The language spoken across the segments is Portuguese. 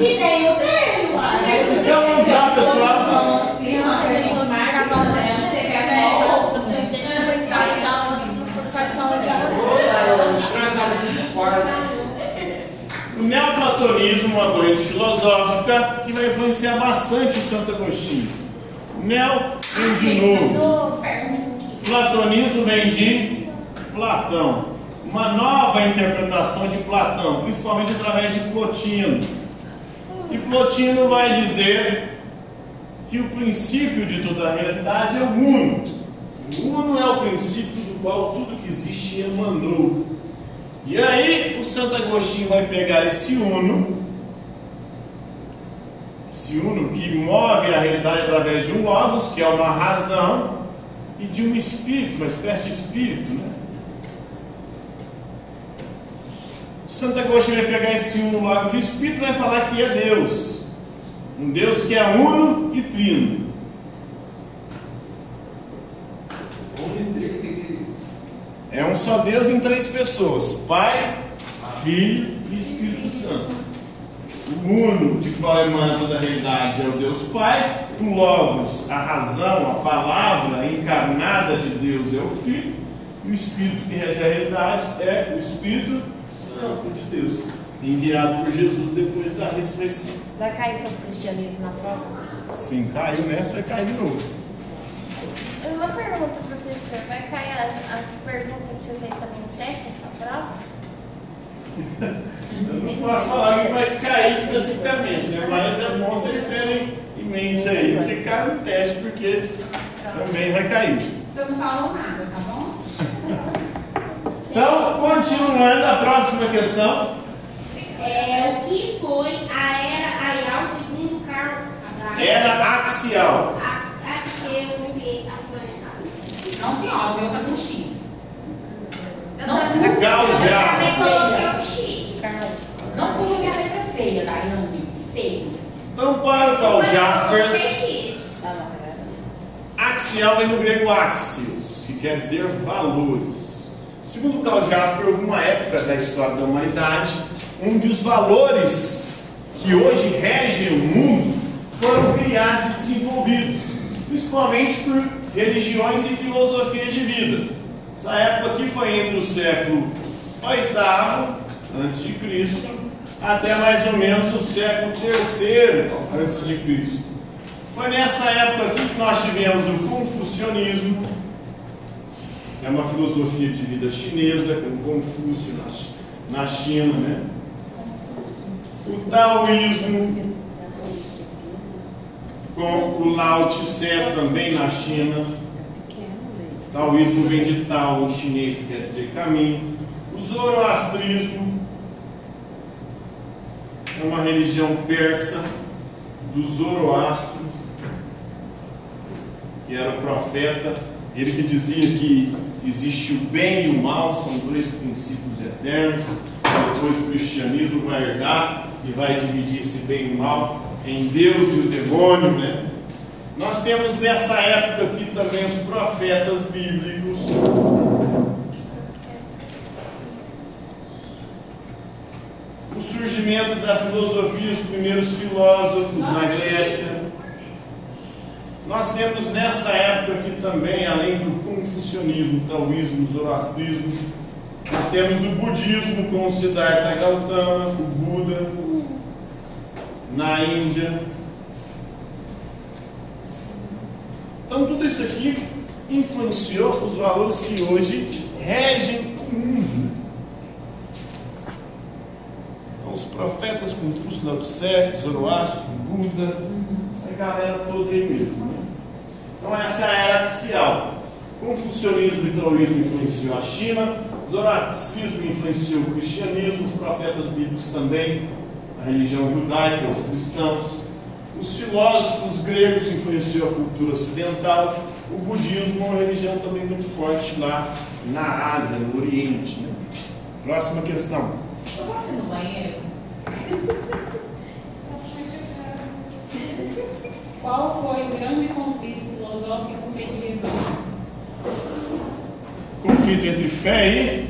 E nem uai. Então vamos lá, pessoal. É O neoplatonismo, uma corrente filosófica que vai influenciar bastante o Santo Agostinho. O neo vem de novo. Platonismo vem de Platão. Uma nova interpretação de Platão, principalmente através de Plotino. E Plotino vai dizer que o princípio de toda a realidade é o uno. O uno é o princípio do qual tudo que existe emanou. E aí o Santo Agostinho vai pegar esse uno, esse uno que move a realidade através de um logos, que é uma razão, e de um espírito, uma espécie de espírito, né? O Santo Agostinho vai pegar esse uno e o espírito vai falar que é Deus. Um Deus que é uno e trino. É um só Deus em três pessoas: Pai, Filho e Espírito Santo. O uno de qual emana toda a realidade é o Deus Pai, o Logos, a razão, a palavra encarnada de Deus é o Filho, e o Espírito que rege a realidade é o Espírito Santo de Deus, enviado por Jesus depois da ressurreição. Vai cair sobre o cristianismo na prova? Sim, caiu nessa, vai cair de novo. Uma pergunta, professor. Vai cair as, as perguntas que você fez também no teste da sua prova? Eu não posso falar que vai cair especificamente, né? mas é bom vocês terem em mente aí, porque cai no teste, porque também vai cair. Você não falou nada? Então, continuando a próxima questão. É, o que foi a era aial segundo Carl Era axial. Não, senhora, o meu tá com X. Não, Gal já. Não coloque a letra feia, Daiane. Feio. Então, para o Carl Jaspers, axial vem do grego axios, que quer dizer valores. Segundo Carl Jasper, houve uma época da história da humanidade onde os valores que hoje regem o mundo foram criados e desenvolvidos, principalmente por religiões e filosofias de vida. Essa época aqui foi entre o século VIII Cristo até mais ou menos o século III Cristo. Foi nessa época aqui que nós tivemos o confucionismo, é uma filosofia de vida chinesa, com Confúcio na, na China, né? O taoísmo, com o Lao Tse também na China. Taoísmo vem de Tao em chinês, que quer dizer caminho. O Zoroastrismo é uma religião persa do Zoroastro, que era o profeta, ele que dizia que existe o bem e o mal, são dois princípios eternos. Depois o cristianismo vai herdar e vai dividir esse bem e o mal em Deus e o demônio, né? Nós temos nessa época aqui também os profetas bíblicos. O surgimento da filosofia, os primeiros filósofos na Grécia. Nós temos nessa época aqui também, além do confucionismo, taoísmo, zoroastrismo, nós temos o budismo com o Siddhartha Gautama, o Buda, na Índia. Então tudo isso aqui influenciou os valores que hoje regem o mundo. Então, os profetas Confúcio, Lao Tse, Zoroastro, Buda, essa galera toda aí mesmo. Então essa era axial. Confucionismo e taoísmo influenciou a China, Zoroastrismo influenciou o cristianismo, os profetas bíblicos também, a religião judaica, os cristãos. Os filósofos gregos influenciou a cultura ocidental, o budismo é uma religião também muito forte lá na Ásia, no Oriente. Né? Próxima questão. Eu posso ir no banheiro? Qual foi o grande conflito filosófico medieval? Conflito entre fé e.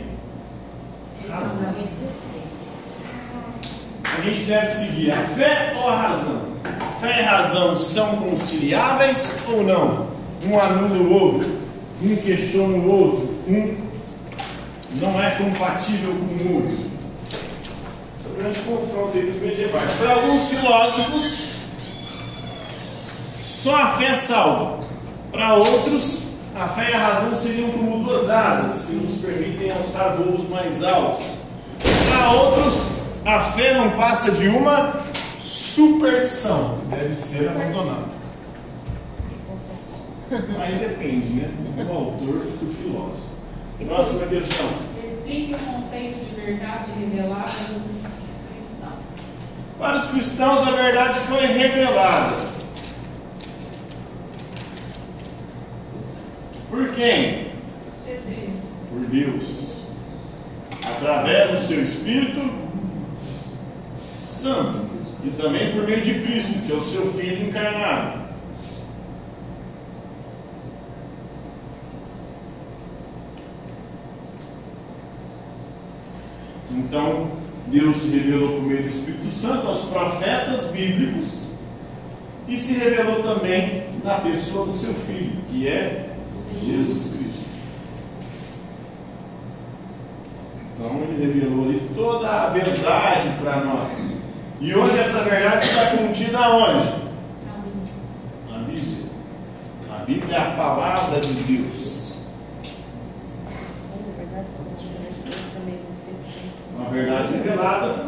A gente deve seguir? A fé ou a razão? Fé e razão são conciliáveis ou não? Um anula o outro, um questiona o outro, um não é compatível com o outro. Esse é o grande confronto aí dos medievais. Para alguns filósofos, só a fé salva. Para outros, a fé e a razão seriam como duas asas que nos permitem alçar voos mais altos. Para outros, a fé não passa de uma superstição, deve ser abandonada. Aí depende, né? Do autor e do filósofo. Próxima questão. Explique o conceito de verdade revelada dos cristãos. Para os cristãos, a verdade foi revelada. Por quem? Jesus. Por Deus. Através do seu Espírito Santo. E também por meio de Cristo, que é o seu Filho encarnado. Então, Deus se revelou por meio do Espírito Santo aos profetas bíblicos e se revelou também na pessoa do seu Filho, que é Jesus Cristo. Então, ele revelou ali toda a verdade para nós. E hoje essa verdade está contida aonde? Na Bíblia. A Bíblia é a palavra de Deus. Uma verdade revelada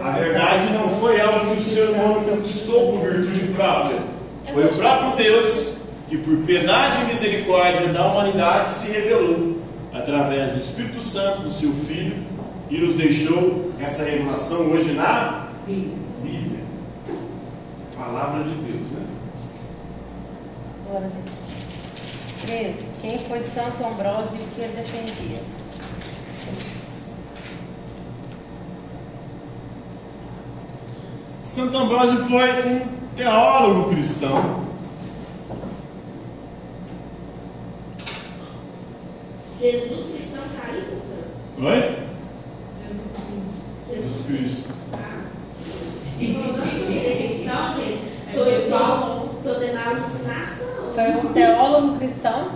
A verdade não foi algo que o ser humano conquistou por virtude própria. Foi o próprio Deus que, por piedade e misericórdia da humanidade, se revelou através do Espírito Santo, do seu Filho, e nos deixou essa revelação hoje na Bíblia. Palavra de Deus, né? Glória a Deus. 13. Quem foi Santo Ambrósio e o que ele defendia? Santo Ambrósio foi um teólogo cristão. Jesus cristão tá aí, professor? Oi? Jesus Cristo. Jesus Cristo. E quando ele é cristão, gente, É tô dando alucinação. Foi um teólogo cristão?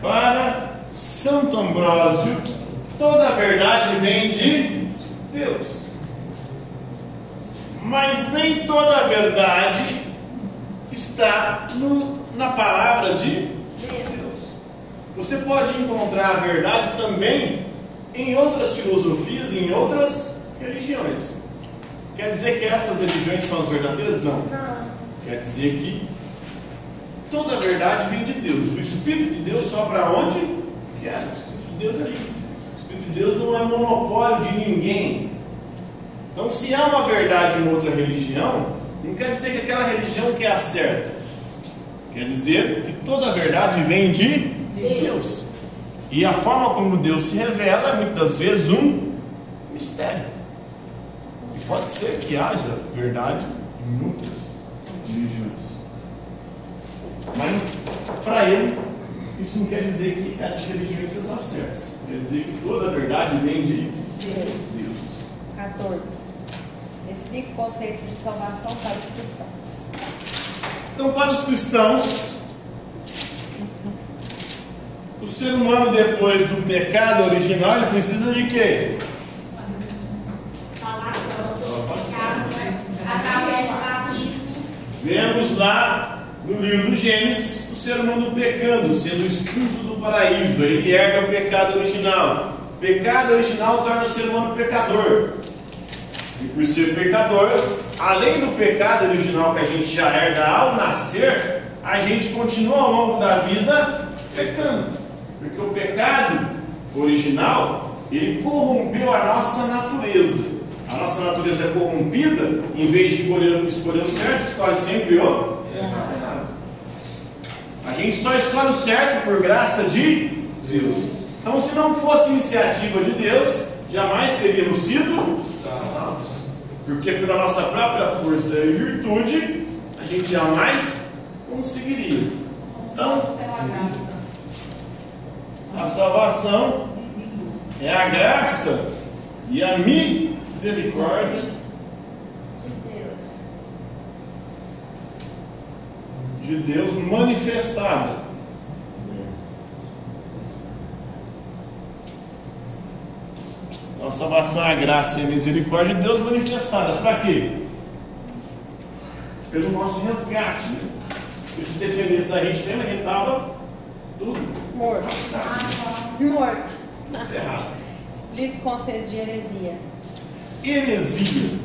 Para Santo Ambrósio, toda a verdade vem de Deus. Mas nem toda a verdade está no- na palavra de Deus. Você pode encontrar a verdade também em outras filosofias, em outras religiões. Quer dizer que essas religiões são as verdadeiras? Não. Não. Quer dizer que toda a verdade vem de Deus. O Espírito de Deus sopra onde quer. O Espírito de Deus é livre. O Espírito de Deus não é monopólio de ninguém. Então, se há uma verdade em outra religião, não quer dizer que aquela religião que é a certa. Quer dizer que toda a verdade vem de Deus. E a forma como Deus se revela é muitas vezes um mistério. E pode ser que haja verdade em outras religiões. Mas para ele, isso não quer dizer que essas religiões sejam certas. Quer dizer que toda a verdade vem de Deus. 14. Explica o conceito de salvação para os cristãos. Então, para os cristãos, o ser humano, depois do pecado original, ele precisa de quê? Né? Vemos lá no livro do Gênesis o ser humano pecando, sendo expulso do paraíso. Ele herda o pecado original. O pecado original torna o ser humano pecador. E por ser pecador, além do pecado original que a gente já herda ao nascer, a gente continua ao longo da vida pecando. Porque o pecado original, ele corrompeu a nossa natureza. A nossa natureza é corrompida, em vez de escolher, escolher o certo, escolhe sempre o errado. A gente só escolhe o certo por graça de Deus. Então, se não fosse iniciativa de Deus, jamais teríamos sido salvos. Porque pela nossa própria força e virtude, a gente jamais conseguiria. Então, a salvação é a graça e a misericórdia De Deus. de Deus manifestada. A salvação é a graça e a misericórdia de Deus manifestada. Para quê? Pelo nosso resgate. Né? Se dependesse da gente mesmo, a gente estava tudo Morto. lascado, Morto. ferrado. Explica o conceito de heresia. Heresia.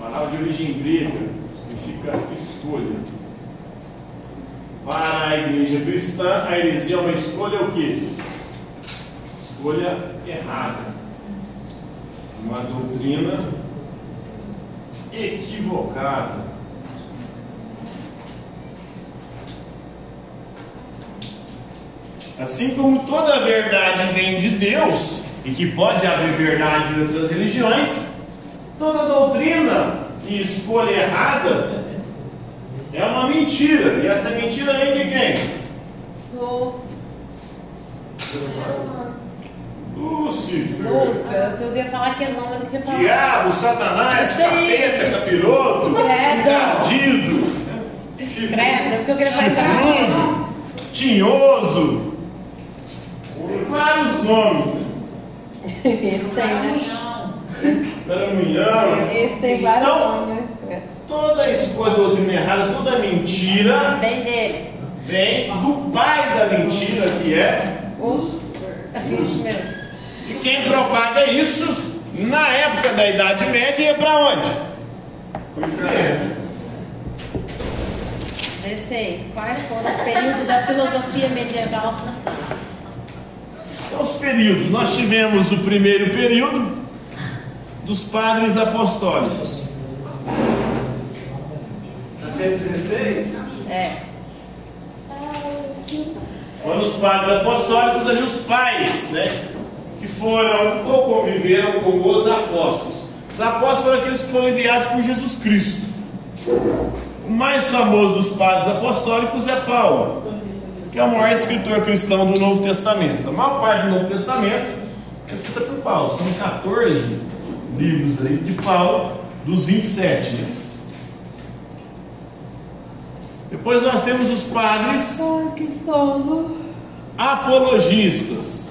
Palavra de origem grega significa escolha. Para a igreja cristã, a heresia é uma escolha o quê? Escolha errada. Uma doutrina equivocada. Assim como toda verdade vem de Deus, e que pode haver verdade em outras religiões, toda doutrina e escolha errada é uma mentira. E essa mentira vem de quem? Do Lúcifer. Lúcifer. Eu ia falar aquele nome, eu não queria falar. Diabo, Satanás, capeta, capiroto, Credo. encardido, Credo, porque eu queria falar tinhoso, vários nomes. Esse tem, né? Caramunhão. Esse tem vários Então, nomes. Toda escolha doutrina errada, toda mentira Vem dele. vem do pai da mentira, que é Lúcifer. E quem propaga isso, na época da Idade Média, ia para onde? Pro inferno. 16. Quais foram os períodos da filosofia medieval cristã? Então, os períodos. Nós tivemos o primeiro período dos padres apostólicos. 116? É. Foram os padres apostólicos ali, os pais, né? Que foram ou conviveram com os apóstolos. Os apóstolos foram aqueles que foram enviados por Jesus Cristo. O mais famoso dos padres apostólicos é Paulo, que é o maior escritor cristão do Novo Testamento. A maior parte do Novo Testamento é escrita por Paulo. São 14 livros aí de Paulo, dos 27. né? Depois nós temos os padres apologistas.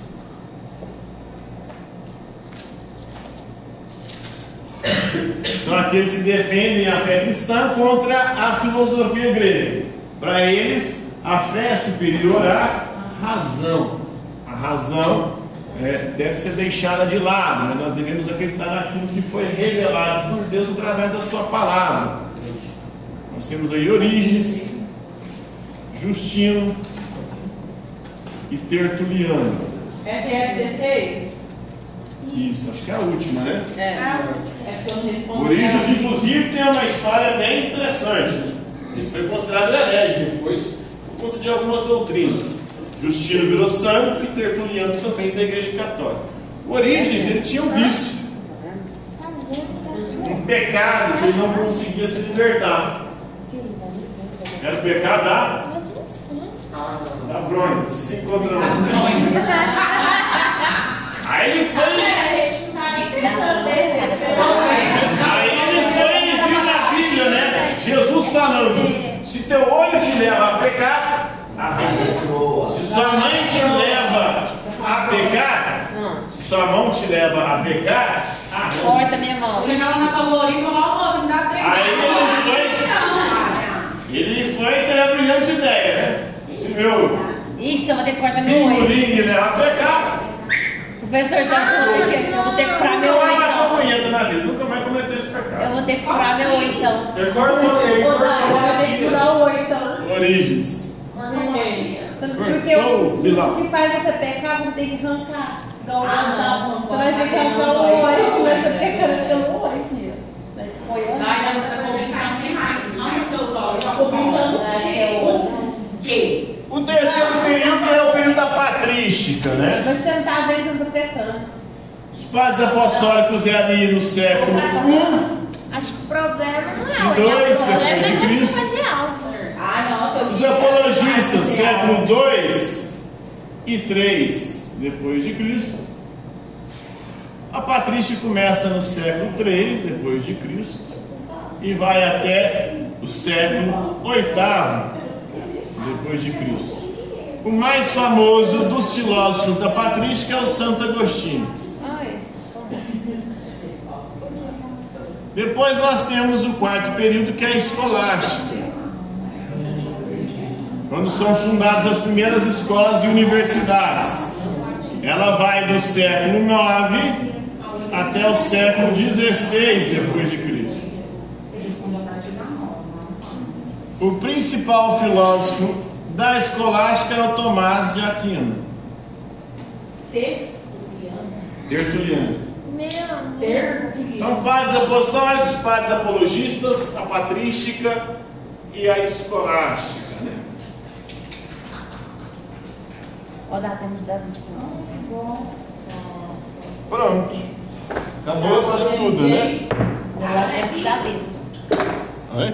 São aqueles que defendem a fé cristã contra a filosofia grega. Para eles, a fé é superior à razão. A razão é, deve ser deixada de lado. né? Nós devemos acreditar naquilo que foi revelado por Deus através da Sua palavra. Nós temos aí Orígenes, Justino e Tertuliano. Essa é a 16? Isso, acho que é a última, né? É. É porque eu não respondi. Orígenes, inclusive, tem uma história bem interessante. Ele foi considerado herege depois, por conta de algumas doutrinas. Justino virou santo e Tertuliano também da Igreja Católica. Orígenes, ele tinha um vício, um pecado que ele não conseguia se libertar. Era o pecado da, da bronha, se encontrando. Aí ele foi a gente não tá nesse. Aí ele foi e viu na Bíblia, né? Jesus falando: se teu olho te leva a pecar, arranca. Se sua mãe te leva a pecar, se sua mão te leva a pecar, arranca. Corta minha mão. Chegava na favorita e falava, moça, me dá três. Aí ele foi, ele foi e teve a brilhante ideia, né? Se meu Ixi, então eu vou ter que cortar meu olho. pingolim me leva a pecar, Professor, eu vou ter que- eu vou ter que furar meu nunca olho mais então. punheta na vida, nunca mais cometeu esse Eu pecado. vou ter que furar meu olho então. Ele cortou, ele cortou eu tenho que furar o olho então. Origens. Porque o, o que faz você pecar, você tem que arrancar. Ah, não. Então vai ficar pelo olho, começa a pecar pelo olho, filha. Vai apoiando. Vai nessa comissão de mais, não nos seus olhos. Começando o Que? O terceiro período é o período da patrística, né? Mas você não tá vendo, tô pecando. Os padres apostólicos é ali no século I. Acho que o problema não é olhar, dois o problema é você Cristo. fazer algo. Ah, nossa, eu Os apologistas, século 2 e 3 depois de Cristo. A patrística começa no século 3 depois de Cristo e vai até o século 8 depois de Cristo. O mais famoso dos filósofos da patrística é o Santo Agostinho. Depois nós temos o quarto período que é a escolástica. Quando são fundadas as primeiras escolas e universidades. Ela vai do século 9 até o século 16 depois de Cristo. O principal filósofo da escolástica é o Tomás de Aquino, Tertuliano. Tertuliano. Meu amigo. Então, padres apostólicos, padres apologistas, a patrística e a escolástica. Né? Dá tempo de dar vista. Pronto. Acabou isso tudo, né? Dá tempo de dar vista. Oi?